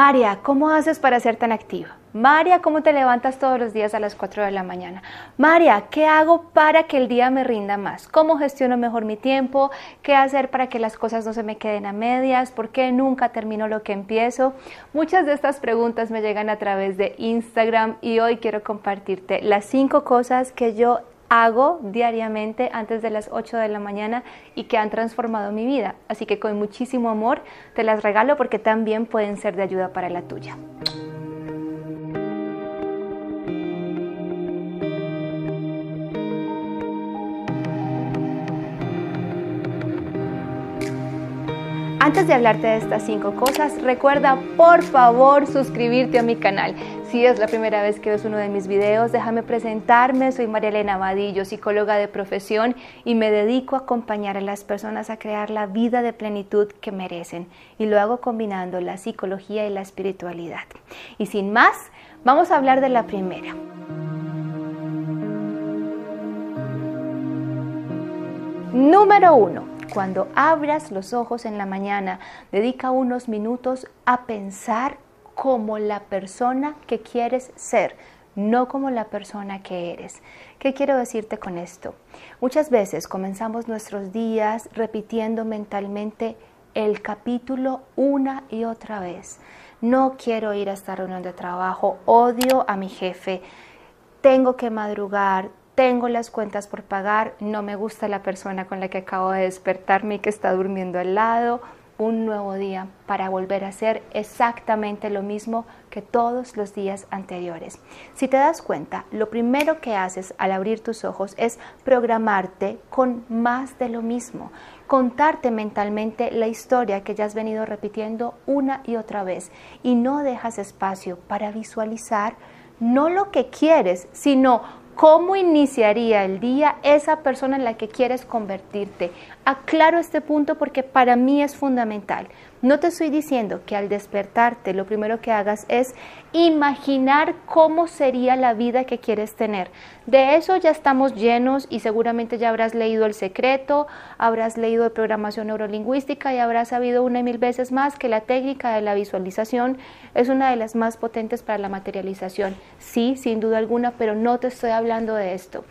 María, ¿cómo haces para ser tan activa? María, ¿cómo te levantas todos los días a las 4 de la mañana? María, ¿qué hago para que el día me rinda más? ¿Cómo gestiono mejor mi tiempo? ¿Qué hacer para que las cosas no se me queden a medias? ¿Por qué nunca termino lo que empiezo? Muchas de estas preguntas me llegan a través de Instagram y hoy quiero compartirte las 5 cosas que yo hago diariamente antes de las 8 de la mañana y que han transformado mi vida. Así que con muchísimo amor te las regalo porque también pueden ser de ayuda para la tuya. Antes de hablarte de estas cinco cosas, recuerda por favor suscribirte a mi canal. Si es la primera vez que ves uno de mis videos, déjame presentarme. Soy María Elena Vadillo, psicóloga de profesión y me dedico a acompañar a las personas a crear la vida de plenitud que merecen. Y lo hago combinando la psicología y la espiritualidad. Y sin más, vamos a hablar de la primera. Número uno cuando abras los ojos en la mañana, dedica unos minutos a pensar como la persona que quieres ser, no como la persona que eres. ¿Qué quiero decirte con esto? Muchas veces comenzamos nuestros días repitiendo mentalmente el capítulo una y otra vez. No quiero ir a esta reunión de trabajo, odio a mi jefe, tengo que madrugar, tengo las cuentas por pagar, no me gusta la persona con la que acabo de despertarme y que está durmiendo al lado, un nuevo día para volver a hacer exactamente lo mismo que todos los días anteriores. Si te das cuenta, lo primero que haces al abrir tus ojos es programarte con más de lo mismo, contarte mentalmente la historia que ya has venido repitiendo una y otra vez y no dejas espacio para visualizar no lo que quieres, sino ¿Cómo iniciaría el día esa persona en la que quieres convertirte? Aclaro este punto porque para mí es fundamental. No te estoy diciendo que al despertarte lo primero que hagas es imaginar cómo sería la vida que quieres tener. De eso ya estamos llenos y seguramente ya habrás leído El Secreto, habrás leído de programación neurolingüística y habrás sabido una y mil veces más que la técnica de la visualización es una de las más potentes para la materialización. Sí, sin duda alguna, pero no te estoy hablando de esto.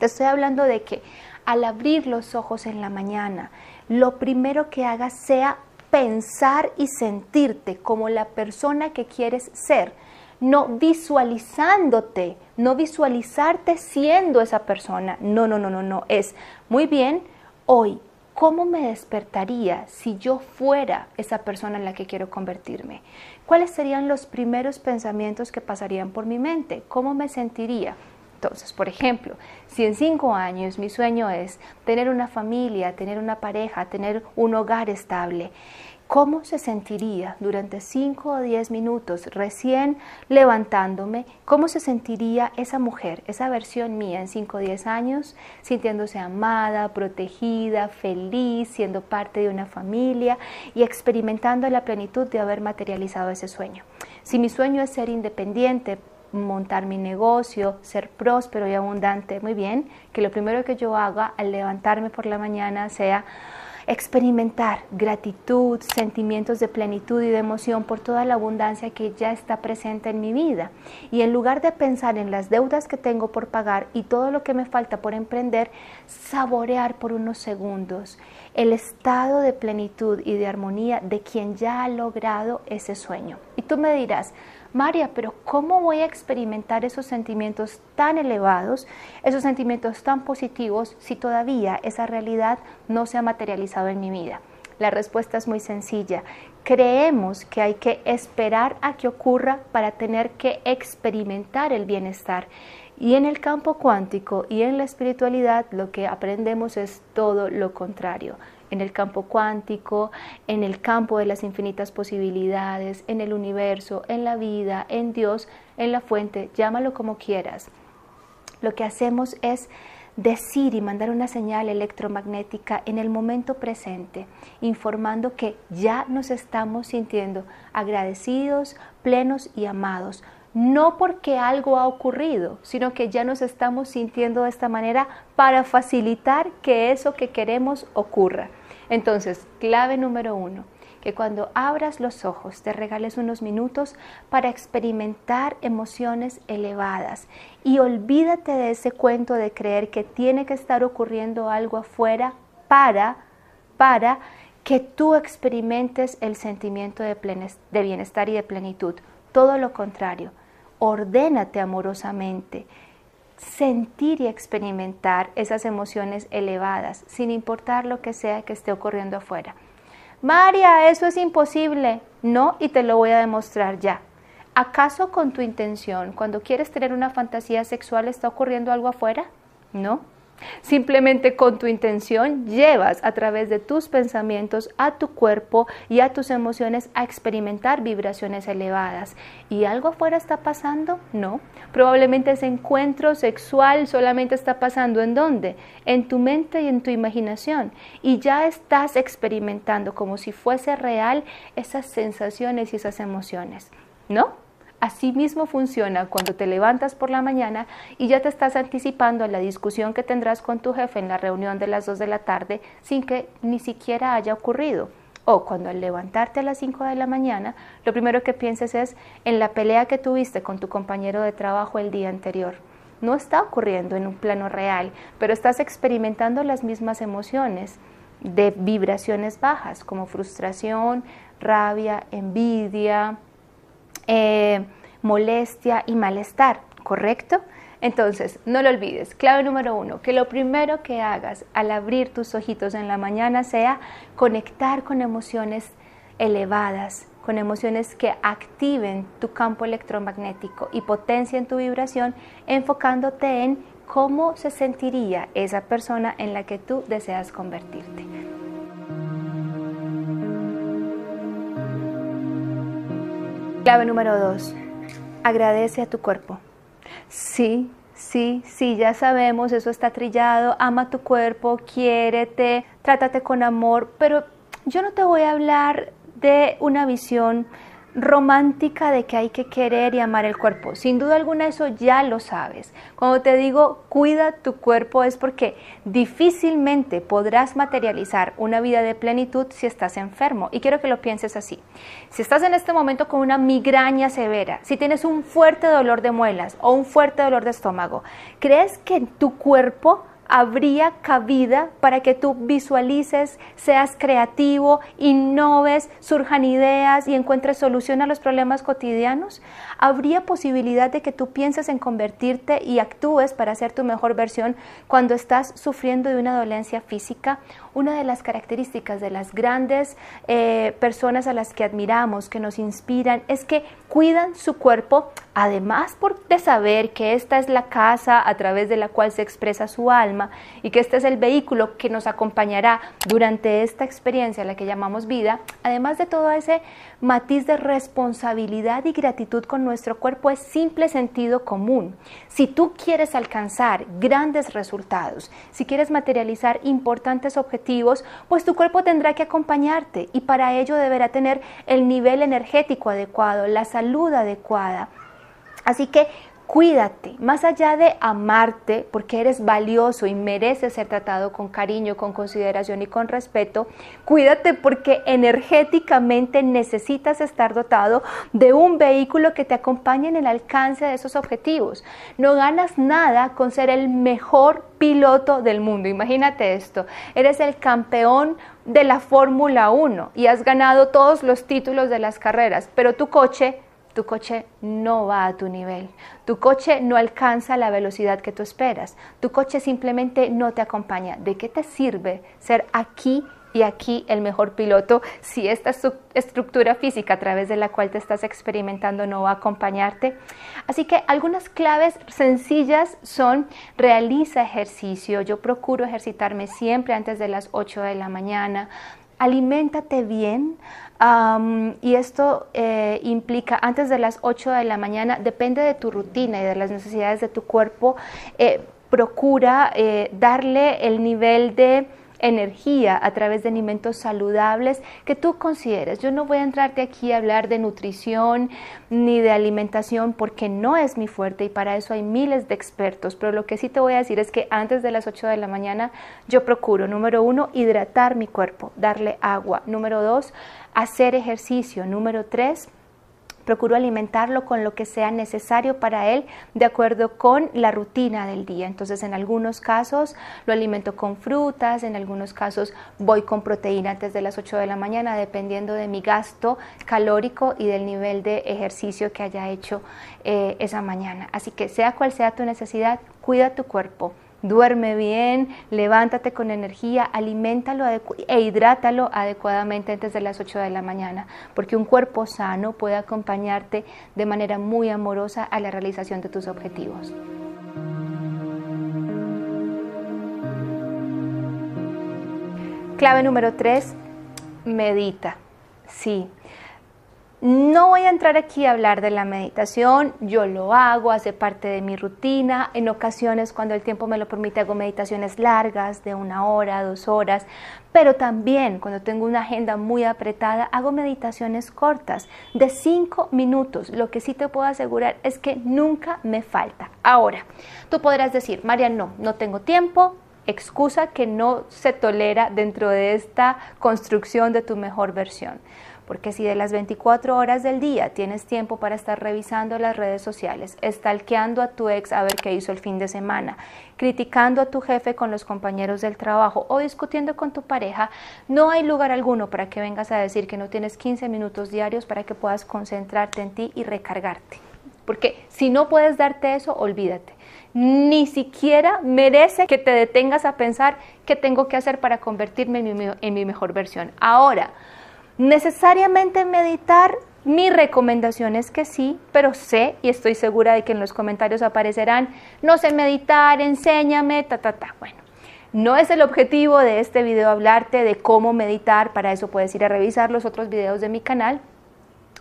Te estoy hablando de que al abrir los ojos en la mañana, lo primero que hagas sea pensar y sentirte como la persona que quieres ser, no visualizándote, no visualizarte siendo esa persona. No, no, no, no, no. Es muy bien, hoy, ¿cómo me despertaría si yo fuera esa persona en la que quiero convertirme? ¿Cuáles serían los primeros pensamientos que pasarían por mi mente? ¿Cómo me sentiría? Entonces, por ejemplo, si en cinco años mi sueño es tener una familia, tener una pareja, tener un hogar estable, ¿cómo se sentiría durante cinco o diez minutos recién levantándome? ¿Cómo se sentiría esa mujer, esa versión mía en cinco o diez años, sintiéndose amada, protegida, feliz, siendo parte de una familia y experimentando la plenitud de haber materializado ese sueño? Si mi sueño es ser independiente, montar mi negocio, ser próspero y abundante, muy bien, que lo primero que yo haga al levantarme por la mañana sea experimentar gratitud, sentimientos de plenitud y de emoción por toda la abundancia que ya está presente en mi vida. Y en lugar de pensar en las deudas que tengo por pagar y todo lo que me falta por emprender, saborear por unos segundos el estado de plenitud y de armonía de quien ya ha logrado ese sueño. Y tú me dirás, María, pero ¿cómo voy a experimentar esos sentimientos tan elevados, esos sentimientos tan positivos, si todavía esa realidad no se ha materializado en mi vida? La respuesta es muy sencilla. Creemos que hay que esperar a que ocurra para tener que experimentar el bienestar. Y en el campo cuántico y en la espiritualidad lo que aprendemos es todo lo contrario en el campo cuántico, en el campo de las infinitas posibilidades, en el universo, en la vida, en Dios, en la fuente, llámalo como quieras. Lo que hacemos es decir y mandar una señal electromagnética en el momento presente, informando que ya nos estamos sintiendo agradecidos, plenos y amados, no porque algo ha ocurrido, sino que ya nos estamos sintiendo de esta manera para facilitar que eso que queremos ocurra. Entonces, clave número uno, que cuando abras los ojos te regales unos minutos para experimentar emociones elevadas y olvídate de ese cuento de creer que tiene que estar ocurriendo algo afuera para, para que tú experimentes el sentimiento de, de bienestar y de plenitud. Todo lo contrario, ordénate amorosamente, sentir y experimentar esas emociones elevadas, sin importar lo que sea que esté ocurriendo afuera. María, eso es imposible. No, y te lo voy a demostrar ya. ¿Acaso con tu intención, cuando quieres tener una fantasía sexual, está ocurriendo algo afuera? No. Simplemente con tu intención llevas a través de tus pensamientos a tu cuerpo y a tus emociones a experimentar vibraciones elevadas. ¿Y algo afuera está pasando? No. Probablemente ese encuentro sexual solamente está pasando en dónde? En tu mente y en tu imaginación. Y ya estás experimentando como si fuese real esas sensaciones y esas emociones. ¿No? Así mismo funciona cuando te levantas por la mañana y ya te estás anticipando a la discusión que tendrás con tu jefe en la reunión de las 2 de la tarde sin que ni siquiera haya ocurrido. O cuando al levantarte a las 5 de la mañana, lo primero que pienses es en la pelea que tuviste con tu compañero de trabajo el día anterior. No está ocurriendo en un plano real, pero estás experimentando las mismas emociones de vibraciones bajas como frustración, rabia, envidia, eh, molestia y malestar, ¿correcto? Entonces, no lo olvides. Clave número uno, que lo primero que hagas al abrir tus ojitos en la mañana sea conectar con emociones elevadas, con emociones que activen tu campo electromagnético y potencien tu vibración, enfocándote en cómo se sentiría esa persona en la que tú deseas convertirte. Clave número dos, agradece a tu cuerpo. Sí, sí, sí, ya sabemos, eso está trillado, ama tu cuerpo, quiérete, trátate con amor, pero yo no te voy a hablar de una visión romántica de que hay que querer y amar el cuerpo. Sin duda alguna eso ya lo sabes. Cuando te digo cuida tu cuerpo es porque difícilmente podrás materializar una vida de plenitud si estás enfermo. Y quiero que lo pienses así. Si estás en este momento con una migraña severa, si tienes un fuerte dolor de muelas o un fuerte dolor de estómago, ¿crees que tu cuerpo habría cabida para que tú visualices, seas creativo, innoves, surjan ideas y encuentres solución a los problemas cotidianos? ¿Habría posibilidad de que tú pienses en convertirte y actúes para ser tu mejor versión cuando estás sufriendo de una dolencia física? Una de las características de las grandes eh, personas a las que admiramos, que nos inspiran, es que cuidan su cuerpo, además de saber que esta es la casa a través de la cual se expresa su alma y que este es el vehículo que nos acompañará durante esta experiencia, la que llamamos vida, además de todo ese matiz de responsabilidad y gratitud con nuestro cuerpo, es simple sentido común. Si tú quieres alcanzar grandes resultados, si quieres materializar importantes objetivos, pues tu cuerpo tendrá que acompañarte y para ello deberá tener el nivel energético adecuado, la salud adecuada. Así que Cuídate, más allá de amarte porque eres valioso y mereces ser tratado con cariño, con consideración y con respeto, cuídate porque energéticamente necesitas estar dotado de un vehículo que te acompañe en el alcance de esos objetivos. No ganas nada con ser el mejor piloto del mundo. Imagínate esto, eres el campeón de la Fórmula 1 y has ganado todos los títulos de las carreras, pero tu coche tu coche no va a tu nivel, tu coche no alcanza la velocidad que tú esperas, tu coche simplemente no te acompaña. ¿De qué te sirve ser aquí y aquí el mejor piloto si esta estructura física a través de la cual te estás experimentando no va a acompañarte? Así que algunas claves sencillas son realiza ejercicio, yo procuro ejercitarme siempre antes de las 8 de la mañana, aliméntate bien, y esto eh, implica antes de las 8 de la mañana, depende de tu rutina y de las necesidades de tu cuerpo, eh, procura eh, darle el nivel de energía a través de alimentos saludables que tú consideres. Yo no voy a entrarte aquí a hablar de nutrición ni de alimentación porque no es mi fuerte y para eso hay miles de expertos, pero lo que sí te voy a decir es que antes de las 8 de la mañana yo procuro, número uno, hidratar mi cuerpo, darle agua. Número dos, hacer ejercicio. Número tres, procuro alimentarlo con lo que sea necesario para él de acuerdo con la rutina del día. Entonces, en algunos casos lo alimento con frutas, en algunos casos voy con proteína antes de las 8 de la mañana, dependiendo de mi gasto calórico y del nivel de ejercicio que haya hecho eh, esa mañana. Así que sea cual sea tu necesidad, cuida tu cuerpo Duerme bien, levántate con energía, aliméntalo e hidrátalo adecuadamente antes de las 8 de la mañana, porque un cuerpo sano puede acompañarte de manera muy amorosa a la realización de tus objetivos. Clave número 3, medita. Sí, no voy a entrar aquí a hablar de la meditación, yo lo hago, hace parte de mi rutina. En ocasiones, cuando el tiempo me lo permite, hago meditaciones largas, de una hora, dos horas, pero también cuando tengo una agenda muy apretada, hago meditaciones cortas, de cinco minutos. Lo que sí te puedo asegurar es que nunca me falta. Ahora, tú podrás decir, María, no, no tengo tiempo, excusa que no se tolera dentro de esta construcción de tu mejor versión. Porque si de las 24 horas del día tienes tiempo para estar revisando las redes sociales, estalqueando a tu ex a ver qué hizo el fin de semana, criticando a tu jefe con los compañeros del trabajo o discutiendo con tu pareja, no hay lugar alguno para que vengas a decir que no tienes 15 minutos diarios para que puedas concentrarte en ti y recargarte. Porque si no puedes darte eso, olvídate. Ni siquiera merece que te detengas a pensar qué tengo que hacer para convertirme en mi, en mi mejor versión. Ahora, Necesariamente meditar, mi recomendación es que sí, pero sé y estoy segura de que en los comentarios aparecerán, no sé meditar, enséñame, ta, ta, ta. Bueno, no es el objetivo de este video hablarte de cómo meditar, para eso puedes ir a revisar los otros videos de mi canal,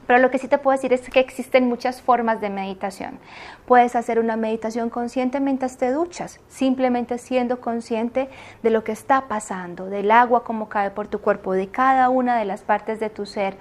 pero lo que sí te puedo decir es que existen muchas formas de meditación. Puedes hacer una meditación consciente mientras te duchas, simplemente siendo consciente de lo que está pasando, del agua como cae por tu cuerpo, de cada una de las partes de tu ser.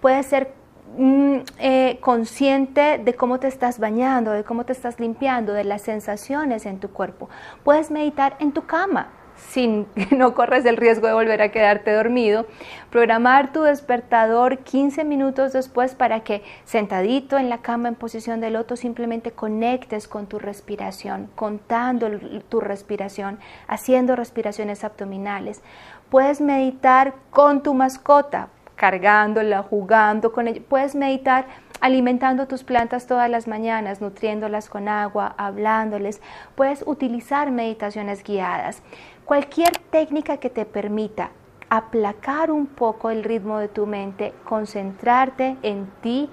Puedes ser mm, eh, consciente de cómo te estás bañando, de cómo te estás limpiando, de las sensaciones en tu cuerpo. Puedes meditar en tu cama sin que no corres el riesgo de volver a quedarte dormido, programar tu despertador 15 minutos después para que sentadito en la cama en posición de loto simplemente conectes con tu respiración, contando tu respiración, haciendo respiraciones abdominales. Puedes meditar con tu mascota, cargándola, jugando con ella. Puedes meditar alimentando tus plantas todas las mañanas, nutriéndolas con agua, hablándoles. Puedes utilizar meditaciones guiadas. Cualquier técnica que te permita aplacar un poco el ritmo de tu mente, concentrarte en ti,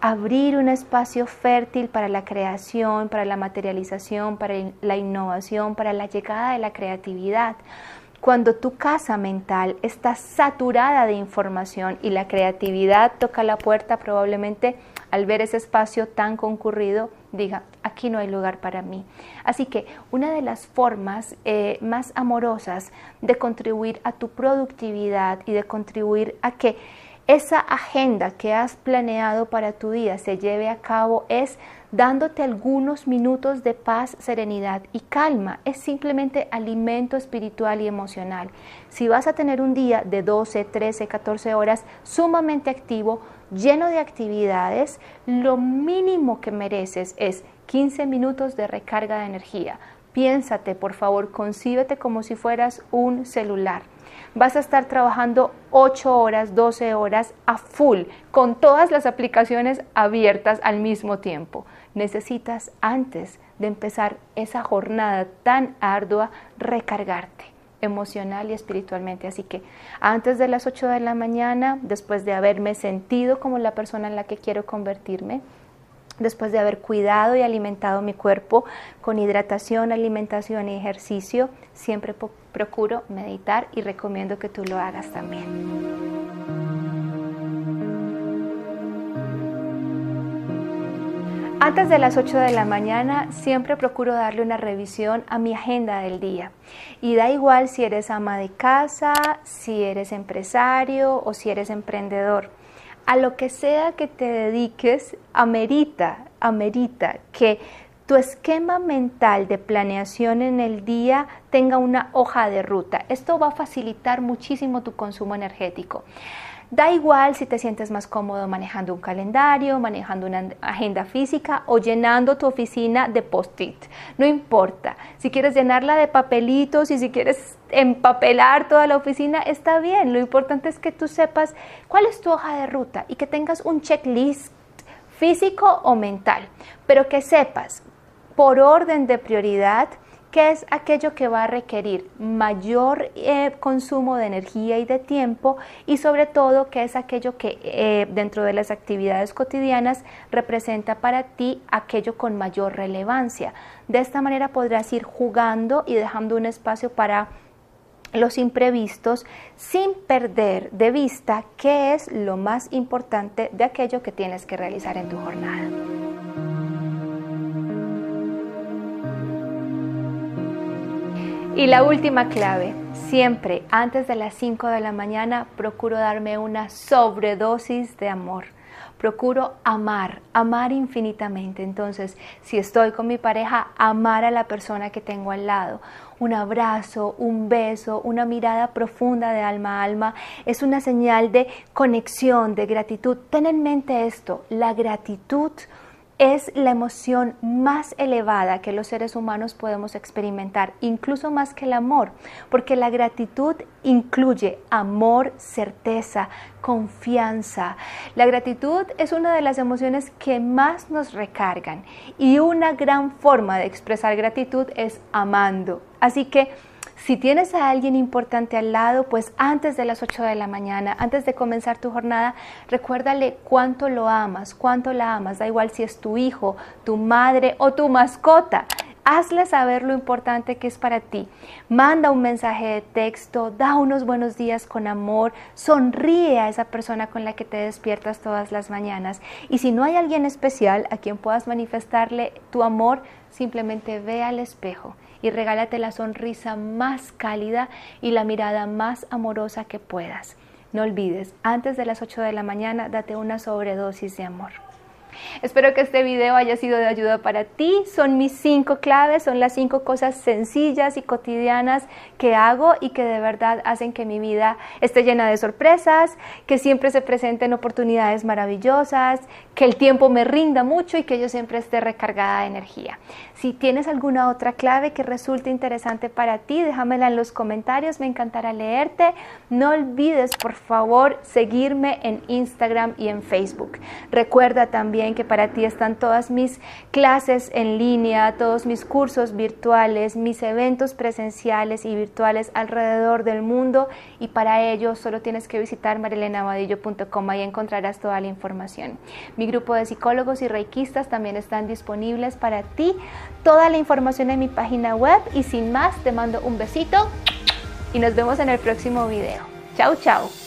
abrir un espacio fértil para la creación, para la materialización, para la innovación, para la llegada de la creatividad. Cuando tu casa mental está saturada de información y la creatividad toca la puerta, probablemente al ver ese espacio tan concurrido, diga, aquí no hay lugar para mí. Así que una de las formas eh, más amorosas de contribuir a tu productividad y de contribuir a que esa agenda que has planeado para tu día se lleve a cabo es dándote algunos minutos de paz, serenidad y calma. Es simplemente alimento espiritual y emocional. Si vas a tener un día de 12, 13, 14 horas sumamente activo, lleno de actividades, lo mínimo que mereces es 15 minutos de recarga de energía. Piénsate, por favor, concíbete como si fueras un celular vas a estar trabajando 8 horas, 12 horas a full, con todas las aplicaciones abiertas al mismo tiempo. Necesitas antes de empezar esa jornada tan ardua recargarte emocional y espiritualmente. Así que antes de las 8 de la mañana, después de haberme sentido como la persona en la que quiero convertirme, después de haber cuidado y alimentado mi cuerpo con hidratación, alimentación y ejercicio, siempre procuro meditar y recomiendo que tú lo hagas también. Antes de las 8 de la mañana siempre procuro darle una revisión a mi agenda del día. Y da igual si eres ama de casa, si eres empresario o si eres emprendedor. A lo que sea que te dediques, amerita, amerita que tu esquema mental de planeación en el día tenga una hoja de ruta. Esto va a facilitar muchísimo tu consumo energético. Da igual si te sientes más cómodo manejando un calendario, manejando una agenda física o llenando tu oficina de post-it. No importa. Si quieres llenarla de papelitos y si quieres empapelar toda la oficina, está bien. Lo importante es que tú sepas cuál es tu hoja de ruta y que tengas un checklist físico o mental, pero que sepas por orden de prioridad ¿Qué es aquello que va a requerir mayor eh, consumo de energía y de tiempo y sobre todo qué es aquello que eh, dentro de las actividades cotidianas representa para ti aquello con mayor relevancia. De esta manera podrás ir jugando y dejando un espacio para los imprevistos sin perder de vista qué es lo más importante de aquello que tienes que realizar en tu jornada. Y la última clave, siempre antes de las 5 de la mañana procuro darme una sobredosis de amor. Procuro amar, amar infinitamente. Entonces, si estoy con mi pareja, amar a la persona que tengo al lado. Un abrazo, un beso, una mirada profunda de alma a alma es una señal de conexión, de gratitud. Ten en mente esto, la gratitud es la emoción más elevada que los seres humanos podemos experimentar, incluso más que el amor, porque la gratitud incluye amor, certeza, confianza. La gratitud es una de las emociones que más nos recargan y una gran forma de expresar gratitud es amando. Así que si tienes a alguien importante al lado, pues antes de las 8 de la mañana, antes de comenzar tu jornada, recuérdale cuánto lo amas, cuánto la amas, da igual si es tu hijo, tu madre o tu mascota. Hazle saber lo importante que es para ti. Manda un mensaje de texto, da unos buenos días con amor, sonríe a esa persona con la que te despiertas todas las mañanas. Y si no hay alguien especial a quien puedas manifestarle tu amor, simplemente ve al espejo y regálate la sonrisa más cálida y la mirada más amorosa que puedas. No olvides, antes de las 8 de la mañana, date una sobredosis de amor. Espero que este video haya sido de ayuda para ti. Son mis cinco claves, son las cinco cosas sencillas y cotidianas que hago y que de verdad hacen que mi vida esté llena de sorpresas, que siempre se presenten oportunidades maravillosas, que el tiempo me rinda mucho y que yo siempre esté recargada de energía. Si tienes alguna otra clave que resulte interesante para ti, déjamela en los comentarios, me encantará leerte. No olvides, por favor, seguirme en Instagram y en Facebook. Recuerda también que para ti están todas mis clases en línea, todos mis cursos virtuales, mis eventos presenciales y virtuales alrededor del mundo y para ello solo tienes que visitar marilenavadillo.com y encontrarás toda la información. Mi grupo de psicólogos y reikistas también están disponibles para ti. Toda la información en mi página web y sin más te mando un besito y nos vemos en el próximo video. Chao, chao.